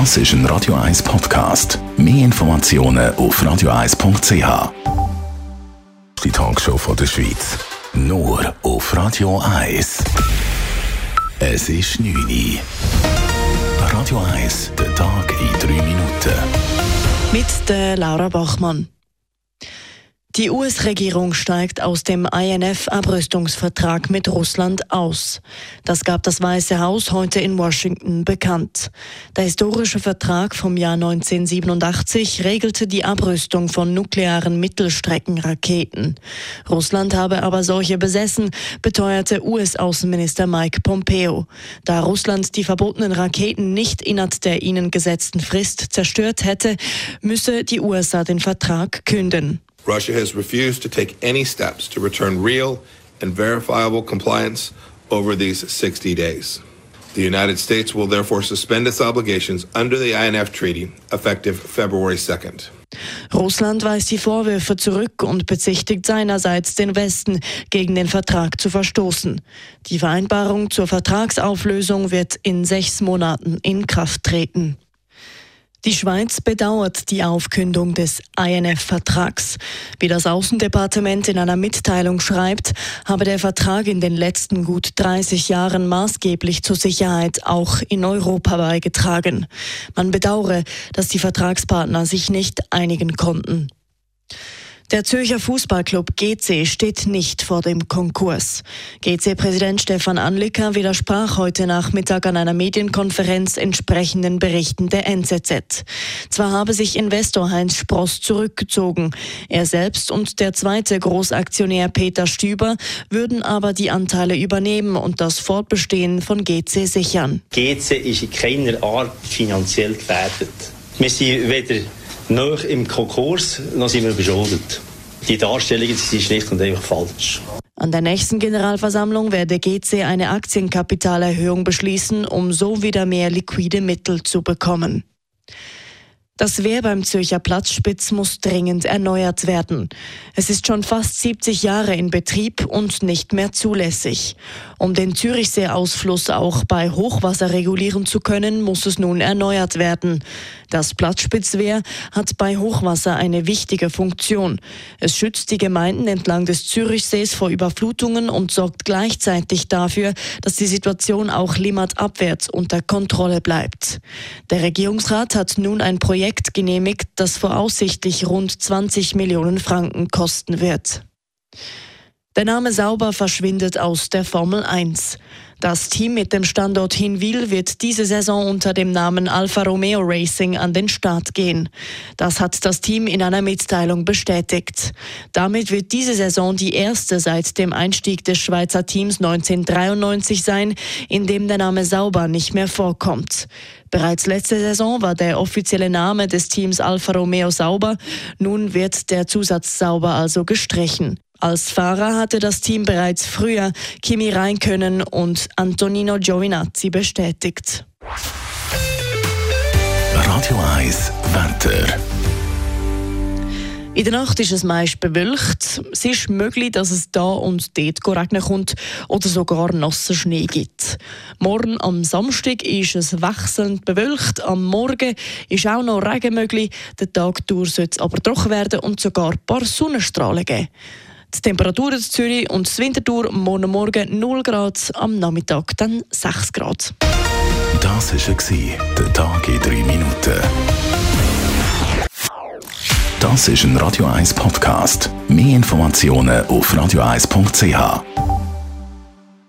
Das ist ein Radio 1 Podcast. Mehr Informationen auf radio1.ch. Die Talkshow von der Schweiz. Nur auf Radio 1. Es ist 9 Uhr. Radio 1, der Tag in 3 Minuten. Mit der Laura Bachmann. Die US-Regierung steigt aus dem INF-Abrüstungsvertrag mit Russland aus. Das gab das Weiße Haus heute in Washington bekannt. Der historische Vertrag vom Jahr 1987 regelte die Abrüstung von nuklearen Mittelstreckenraketen. Russland habe aber solche besessen, beteuerte US-Außenminister Mike Pompeo. Da Russland die verbotenen Raketen nicht innerhalb der ihnen gesetzten Frist zerstört hätte, müsse die USA den Vertrag künden. Russia has refused to take any steps to return real and verifiable compliance over these 60 days. The United States will therefore suspend its obligations under the INF Treaty effective February 2nd. Russland weist die Vorwürfe zurück und bezichtigt seinerseits den Westen, gegen den Vertrag zu verstoßen. Die Vereinbarung zur Vertragsauflösung wird in sechs Monaten in Kraft treten. Die Schweiz bedauert die Aufkündung des INF-Vertrags. Wie das Außendepartement in einer Mitteilung schreibt, habe der Vertrag in den letzten gut 30 Jahren maßgeblich zur Sicherheit auch in Europa beigetragen. Man bedauere, dass die Vertragspartner sich nicht einigen konnten. Der Zürcher Fußballclub GC steht nicht vor dem Konkurs. GC-Präsident Stefan Anlicker widersprach heute Nachmittag an einer Medienkonferenz entsprechenden Berichten der NZZ. Zwar habe sich Investor Heinz Spross zurückgezogen. Er selbst und der zweite Großaktionär Peter Stüber würden aber die Anteile übernehmen und das Fortbestehen von GC sichern. GC ist in keiner Art finanziell gefährdet. Wir sind weder noch im Konkurs, noch sind wir beschuldet. Die Darstellungen sind schlicht und einfach falsch. An der nächsten Generalversammlung werde GC eine Aktienkapitalerhöhung beschließen, um so wieder mehr liquide Mittel zu bekommen. Das Wehr beim Zürcher Platzspitz muss dringend erneuert werden. Es ist schon fast 70 Jahre in Betrieb und nicht mehr zulässig. Um den Zürichsee-Ausfluss auch bei Hochwasser regulieren zu können, muss es nun erneuert werden. Das Platzspitzwehr hat bei Hochwasser eine wichtige Funktion. Es schützt die Gemeinden entlang des Zürichsees vor Überflutungen und sorgt gleichzeitig dafür, dass die Situation auch limmatabwärts unter Kontrolle bleibt. Der Regierungsrat hat nun ein Projekt Projekt genehmigt, das voraussichtlich rund 20 Millionen Franken kosten wird. Der Name Sauber verschwindet aus der Formel 1. Das Team mit dem Standort Hinwil wird diese Saison unter dem Namen Alfa Romeo Racing an den Start gehen. Das hat das Team in einer Mitteilung bestätigt. Damit wird diese Saison die erste seit dem Einstieg des Schweizer Teams 1993 sein, in dem der Name Sauber nicht mehr vorkommt. Bereits letzte Saison war der offizielle Name des Teams Alfa Romeo Sauber. Nun wird der Zusatz Sauber also gestrichen. Als Fahrer hatte das Team bereits früher Kimi Reinkönnen und Antonino Giovinazzi bestätigt. Radio 1 Wetter. In der Nacht ist es meist bewölkt. Es ist möglich, dass es da und dort regnen kommt oder sogar nassen Schnee gibt. Morgen am Samstag ist es wechselnd bewölkt. Am Morgen ist auch noch Regen möglich. Der Tag durch soll es aber trocken werden und sogar ein paar Sonnenstrahlen geben. Die Temperaturen in Zürich und das Winterthur morgen Morgen 0 Grad, am Nachmittag dann 6 Grad. Das war der Tag in 3 Minuten. Das ist ein Radio 1 Podcast. Mehr Informationen auf radio1.ch.